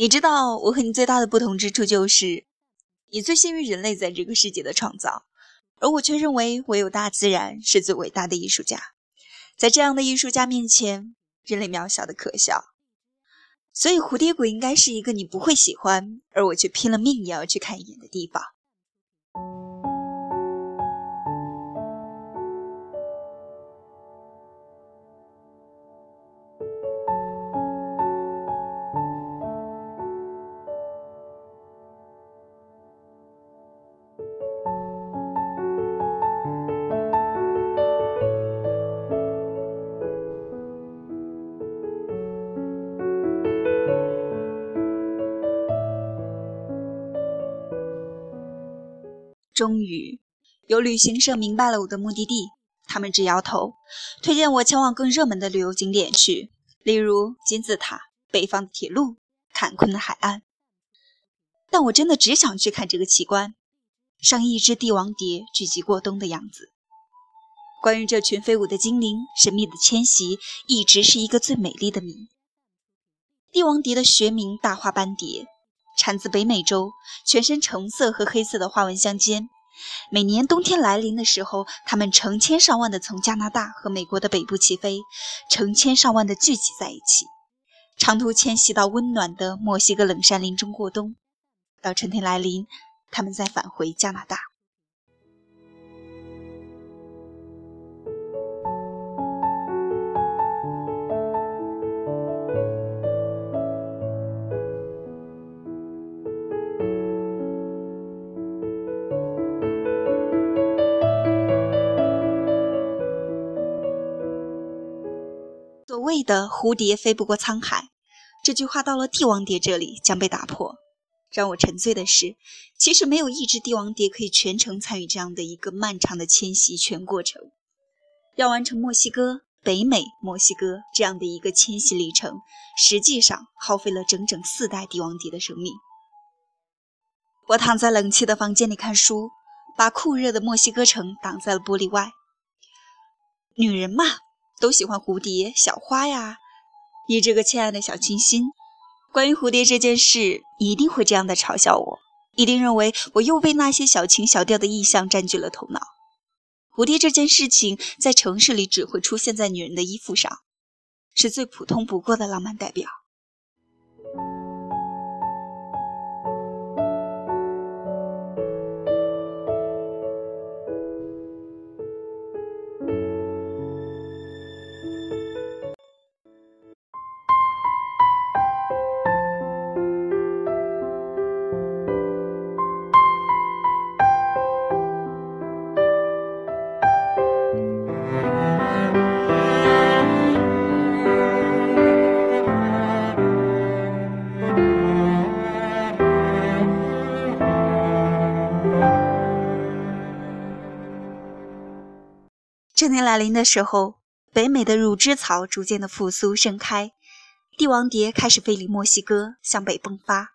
你知道我和你最大的不同之处就是，你最先于人类在这个世界的创造，而我却认为唯有大自然是最伟大的艺术家。在这样的艺术家面前，人类渺小的可笑。所以蝴蝶谷应该是一个你不会喜欢，而我却拼了命也要去看一眼的地方。终于，有旅行社明白了我的目的地，他们直摇头，推荐我前往更热门的旅游景点去，例如金字塔、北方的铁路、坎昆的海岸。但我真的只想去看这个奇观，上亿只帝王蝶聚集过冬的样子。关于这群飞舞的精灵，神秘的迁徙，一直是一个最美丽的谜。帝王蝶的学名大花斑蝶。产自北美洲，全身橙色和黑色的花纹相间。每年冬天来临的时候，它们成千上万的从加拿大和美国的北部起飞，成千上万的聚集在一起，长途迁徙到温暖的墨西哥冷杉林中过冬。到春天来临，它们再返回加拿大。谓的蝴蝶飞不过沧海，这句话到了帝王蝶这里将被打破。让我沉醉的是，其实没有一只帝王蝶可以全程参与这样的一个漫长的迁徙全过程。要完成墨西哥、北美、墨西哥这样的一个迁徙历程，实际上耗费了整整四代帝王蝶的生命。我躺在冷气的房间里看书，把酷热的墨西哥城挡在了玻璃外。女人嘛。都喜欢蝴蝶、小花呀，你这个亲爱的小清新。关于蝴蝶这件事，一定会这样的嘲笑我，一定认为我又被那些小情小调的意象占据了头脑。蝴蝶这件事情，在城市里只会出现在女人的衣服上，是最普通不过的浪漫代表。春天来临的时候，北美的乳汁草逐渐的复苏盛开，帝王蝶开始飞离墨西哥，向北迸发。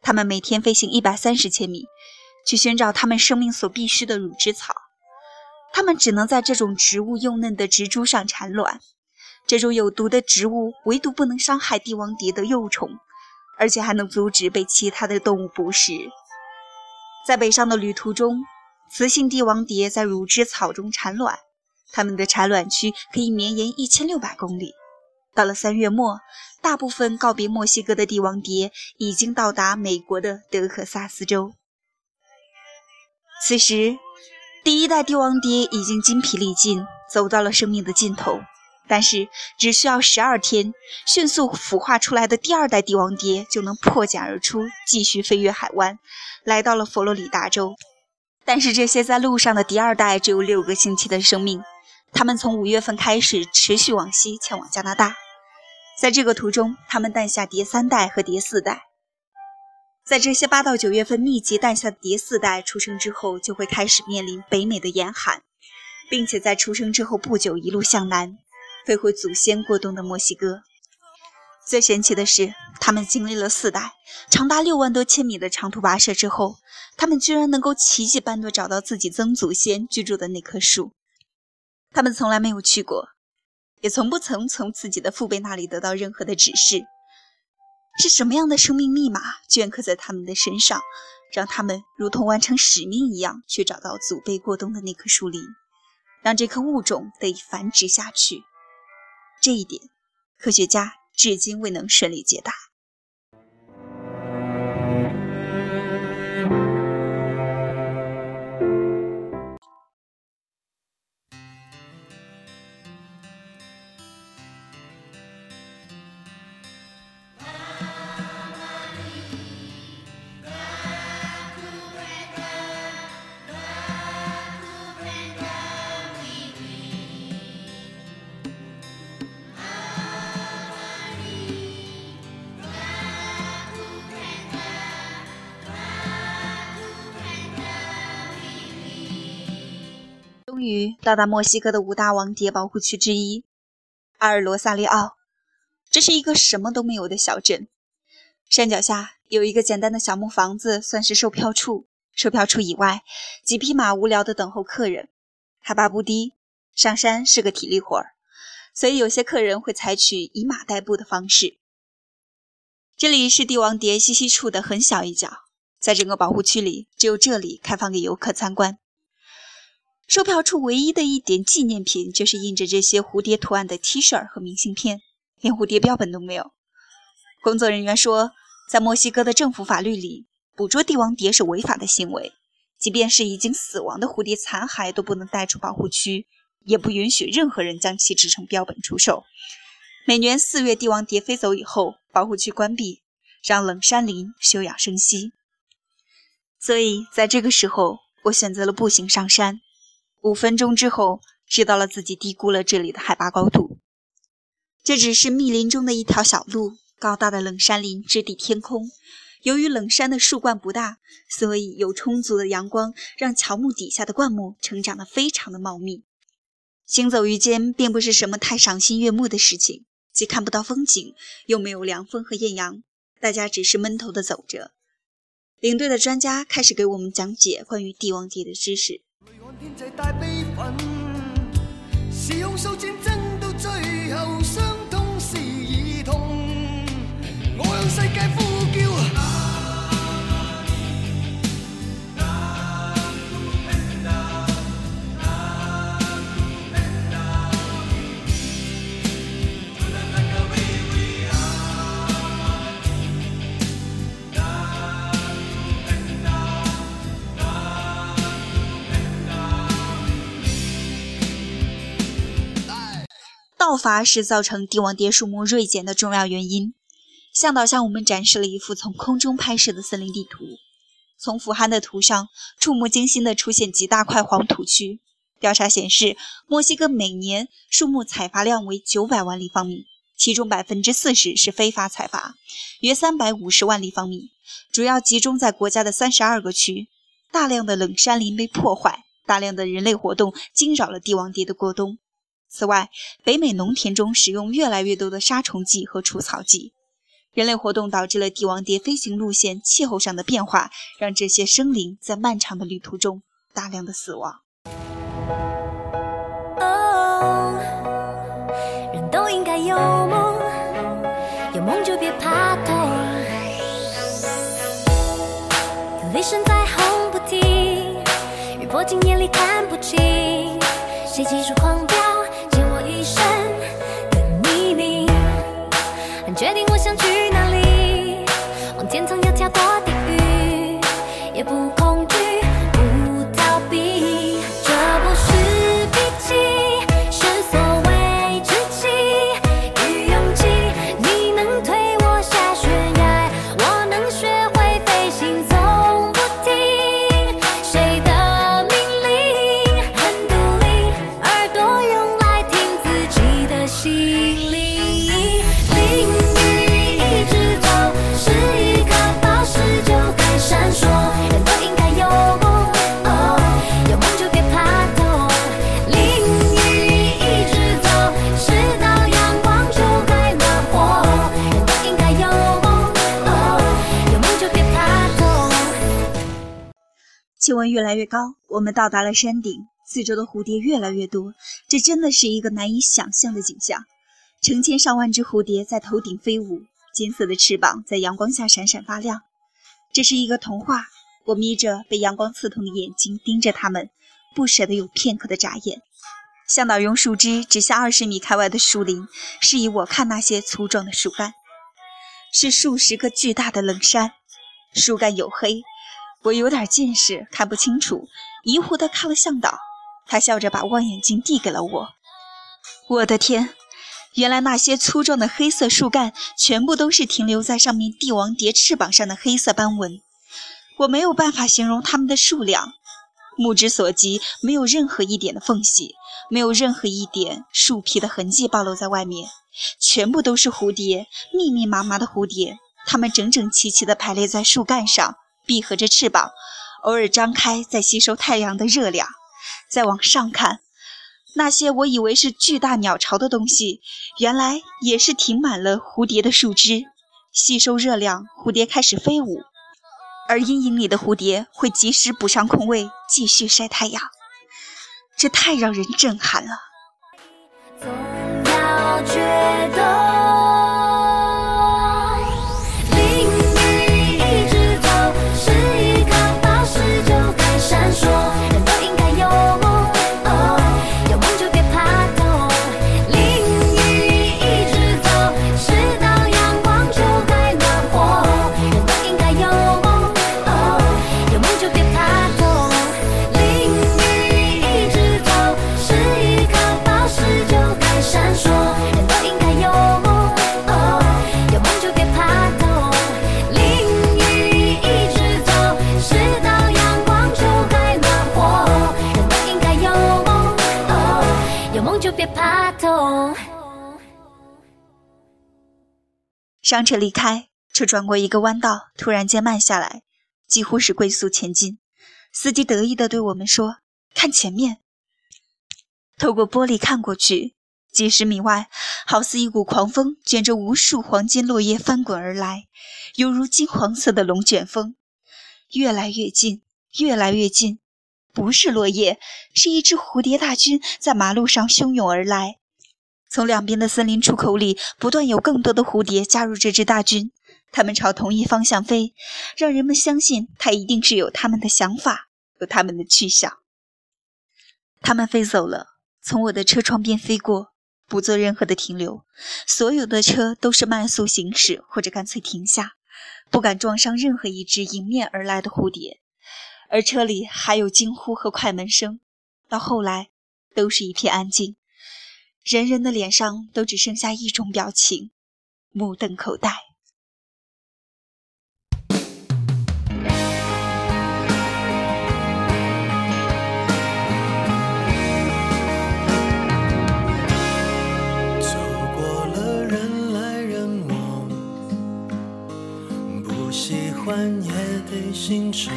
它们每天飞行一百三十千米，去寻找它们生命所必需的乳汁草。它们只能在这种植物幼嫩的植株上产卵。这种有毒的植物唯独不能伤害帝王蝶的幼虫，而且还能阻止被其他的动物捕食。在北上的旅途中，雌性帝王蝶在乳汁草中产卵。它们的产卵区可以绵延一千六百公里。到了三月末，大部分告别墨西哥的帝王蝶已经到达美国的德克萨斯州。此时，第一代帝王蝶已经精疲力尽，走到了生命的尽头。但是，只需要十二天，迅速孵化出来的第二代帝王蝶就能破茧而出，继续飞越海湾，来到了佛罗里达州。但是，这些在路上的第二代只有六个星期的生命。他们从五月份开始持续往西，前往加拿大。在这个途中，他们诞下蝶三代和蝶四代。在这些八到九月份密集诞下的蝶四代出生之后，就会开始面临北美的严寒，并且在出生之后不久，一路向南，飞回祖先过冬的墨西哥。最神奇的是，他们经历了四代长达六万多千米的长途跋涉之后，他们居然能够奇迹般的找到自己曾祖先居住的那棵树。他们从来没有去过，也从不曾从自己的父辈那里得到任何的指示。是什么样的生命密码镌刻在他们的身上，让他们如同完成使命一样去找到祖辈过冬的那棵树林，让这棵物种得以繁殖下去？这一点，科学家至今未能顺利解答。于到达墨西哥的五大王蝶保护区之一——阿尔罗萨利奥。这是一个什么都没有的小镇，山脚下有一个简单的小木房子，算是售票处。售票处以外，几匹马无聊地等候客人。海拔不低，上山是个体力活儿，所以有些客人会采取以马代步的方式。这里是帝王蝶栖息处的很小一角，在整个保护区里，只有这里开放给游客参观。售票处唯一的一点纪念品就是印着这些蝴蝶图案的 T 恤和明信片，连蝴蝶标本都没有。工作人员说，在墨西哥的政府法律里，捕捉帝王蝶是违法的行为，即便是已经死亡的蝴蝶残骸都不能带出保护区，也不允许任何人将其制成标本出售。每年四月帝王蝶飞走以后，保护区关闭，让冷杉林休养生息。所以在这个时候，我选择了步行上山。五分钟之后，知道了自己低估了这里的海拔高度。这只是密林中的一条小路，高大的冷杉林直抵天空。由于冷杉的树冠不大，所以有充足的阳光，让乔木底下的灌木成长得非常的茂密。行走于间，并不是什么太赏心悦目的事情，既看不到风景，又没有凉风和艳阳，大家只是闷头的走着。领队的专家开始给我们讲解关于帝王蝶的知识。天际带悲愤，是用数战争到最后，伐是造成帝王蝶数目锐减的重要原因。向导向我们展示了一幅从空中拍摄的森林地图。从俯瞰的图上，触目惊心地出现几大块黄土区。调查显示，墨西哥每年树木采伐量为九百万立方米，其中百分之四十是非法采伐，约三百五十万立方米，主要集中在国家的三十二个区。大量的冷杉林被破坏，大量的人类活动惊扰了帝王蝶的过冬。此外，北美农田中使用越来越多的杀虫剂和除草剂，人类活动导致了帝王蝶飞行路线、气候上的变化，让这些生灵在漫长的旅途中大量的死亡。哦，人都应该有梦，有梦就别怕痛。有雷声在轰不停，雨泼进眼里看不清，谁急速狂气温越来越高，我们到达了山顶，四周的蝴蝶越来越多，这真的是一个难以想象的景象。成千上万只蝴蝶在头顶飞舞，金色的翅膀在阳光下闪闪发亮。这是一个童话。我眯着被阳光刺痛的眼睛盯着它们，不舍得有片刻的眨眼。向导用树枝指向二十米开外的树林，示意我看那些粗壮的树干。是数十个巨大的冷杉，树干黝黑，我有点近视，看不清楚，疑惑地看了向导。他笑着把望远镜递给了我。我的天，原来那些粗壮的黑色树干全部都是停留在上面帝王蝶翅膀上的黑色斑纹。我没有办法形容它们的数量，目之所及，没有任何一点的缝隙，没有任何一点树皮的痕迹暴露在外面，全部都是蝴蝶，密密麻麻的蝴蝶，它们整整齐齐地排列在树干上，闭合着翅膀，偶尔张开，在吸收太阳的热量。再往上看，那些我以为是巨大鸟巢的东西，原来也是停满了蝴蝶的树枝。吸收热量，蝴蝶开始飞舞，而阴影里的蝴蝶会及时补上空位，继续晒太阳。这太让人震撼了。总要上车离开，车转过一个弯道，突然间慢下来，几乎是龟速前进。司机得意地对我们说：“看前面。”透过玻璃看过去，几十米外，好似一股狂风卷着无数黄金落叶翻滚而来，犹如金黄色的龙卷风，越来越近，越来越近。不是落叶，是一只蝴蝶大军在马路上汹涌而来。从两边的森林出口里，不断有更多的蝴蝶加入这支大军。它们朝同一方向飞，让人们相信它一定是有他们的想法，有他们的去向。它们飞走了，从我的车窗边飞过，不做任何的停留。所有的车都是慢速行驶，或者干脆停下，不敢撞伤任何一只迎面而来的蝴蝶。而车里还有惊呼和快门声。到后来，都是一片安静。人人的脸上都只剩下一种表情，目瞪口呆。走过了人来人往，不喜欢也得欣赏。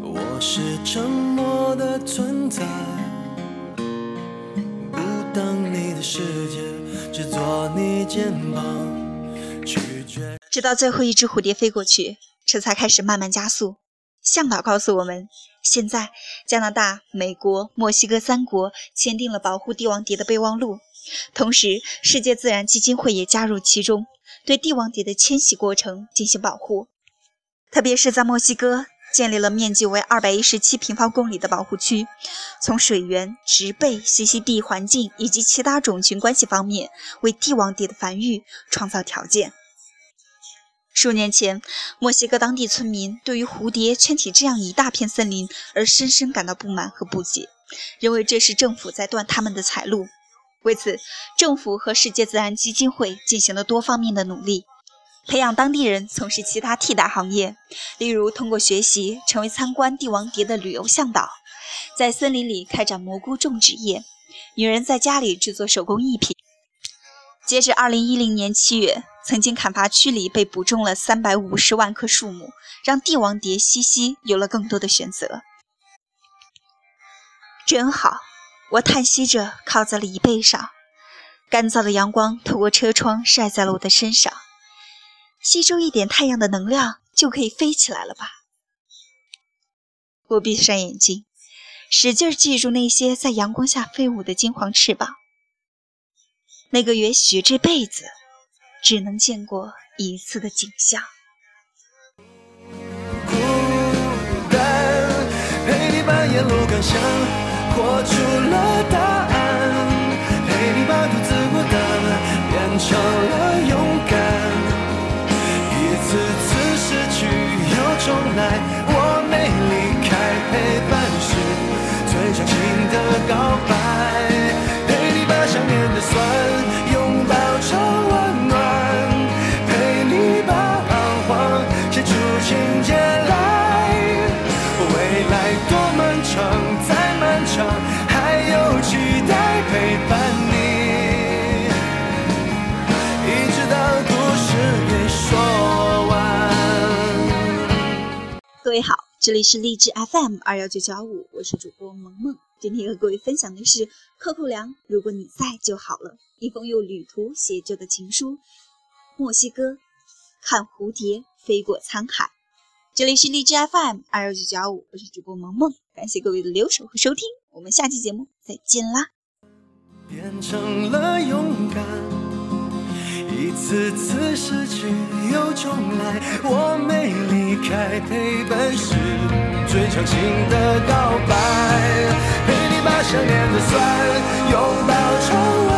我是沉默的存在。世界只做你肩膀直到最后一只蝴蝶飞过去，车才开始慢慢加速。向导告诉我们，现在加拿大、美国、墨西哥三国签订了保护帝王蝶的备忘录，同时世界自然基金会也加入其中，对帝王蝶的迁徙过程进行保护，特别是在墨西哥。建立了面积为二百一十七平方公里的保护区，从水源、植被、栖息地环境以及其他种群关系方面，为帝王蝶的繁育创造条件。数年前，墨西哥当地村民对于蝴蝶圈起这样一大片森林而深深感到不满和不解，认为这是政府在断他们的财路。为此，政府和世界自然基金会进行了多方面的努力。培养当地人从事其他替代行业，例如通过学习成为参观帝王蝶的旅游向导，在森林里开展蘑菇种植业，女人在家里制作手工艺品。截至二零一零年七月，曾经砍伐区里被补种了三百五十万棵树木，让帝王蝶西西有了更多的选择。真好，我叹息着靠在了椅背上，干燥的阳光透过车窗晒在了我的身上。吸收一点太阳的能量，就可以飞起来了吧？我闭上眼睛，使劲记住那些在阳光下飞舞的金黄翅膀。那个也许这辈子只能见过一次的景象。孤单，陪你把沿路感想活出了答案，陪你把独自孤单变成了勇敢。一次次失去又重来，我没离开陪伴是最长情的告白，这里是励志 FM 二幺九九五，我是主播萌萌。今天和各位分享的是寇寇良《如果你在就好了》，一封用旅途写就的情书。墨西哥，看蝴蝶飞过沧海。这里是励志 FM 二幺九九五，我是主播萌萌，感谢各位的留守和收听，我们下期节目再见啦。变成了勇敢，一次次失去又重来，我没离开，陪伴是最长情的告白，陪你把想念的酸拥抱成温